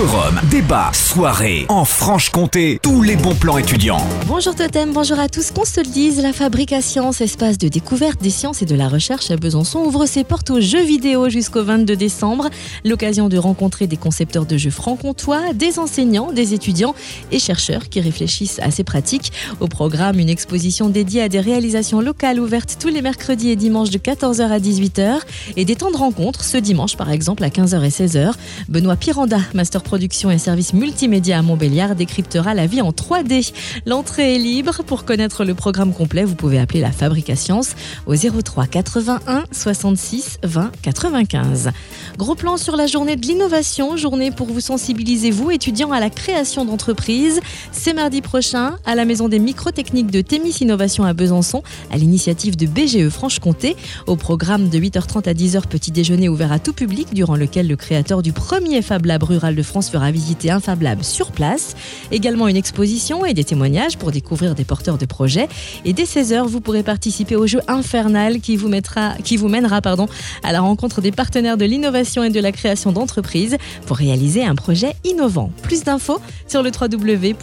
Forum, débat, soirée, en Franche-Comté, tous les bons plans étudiants. Bonjour Totem, bonjour à tous. Qu'on se le dise, la Fabrique à Sciences, espace de découverte des sciences et de la recherche à Besançon, ouvre ses portes aux jeux vidéo jusqu'au 22 décembre. L'occasion de rencontrer des concepteurs de jeux franc-comtois, des enseignants, des étudiants et chercheurs qui réfléchissent à ces pratiques. Au programme, une exposition dédiée à des réalisations locales ouvertes tous les mercredis et dimanches de 14h à 18h et des temps de rencontre ce dimanche par exemple à 15h et 16h. Benoît Piranda, master production et services multimédia à Montbéliard, décryptera la vie en 3D. L'entrée est libre. Pour connaître le programme complet, vous pouvez appeler la Fabrique à Sciences au 03 81 66 20 95. Gros plan sur la journée de l'innovation, journée pour vous sensibiliser, vous, étudiants, à la création d'entreprises. C'est mardi prochain à la Maison des microtechniques de Témis Innovation à Besançon, à l'initiative de BGE Franche-Comté. Au programme de 8h30 à 10h, petit déjeuner ouvert à tout public, durant lequel le créateur du premier Fab Lab rural de France fera visiter un sur place. Également une exposition et des témoignages pour découvrir des porteurs de projets. Et dès 16h, vous pourrez participer au jeu Infernal qui vous, mettra, qui vous mènera pardon, à la rencontre des partenaires de l'innovation et de la création d'entreprises pour réaliser un projet innovant. Plus d'infos sur le www.bgefc.org.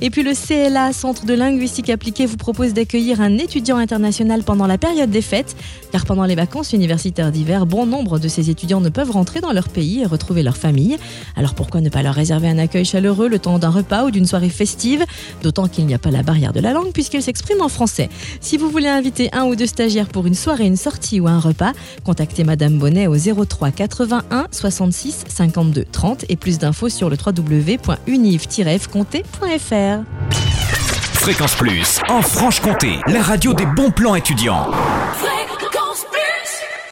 Et puis le CLA, Centre de linguistique appliquée, vous propose d'accueillir un étudiant international pendant la période des fêtes, car pendant les vacances universitaires d'hiver, bon nombre de ces étudiants ne peuvent rentrer dans leur pays et retrouver leur famille. Alors pourquoi ne pas leur réserver un accueil chaleureux le temps d'un repas ou d'une soirée festive? D'autant qu'il n'y a pas la barrière de la langue puisqu'ils s'expriment en français. Si vous voulez inviter un ou deux stagiaires pour une soirée, une sortie ou un repas, contactez Madame Bonnet au 03 81 66 52 30 et plus d'infos sur le www.univ-fconté.fr. Fréquence Plus, en Franche-Comté, la radio des bons plans étudiants.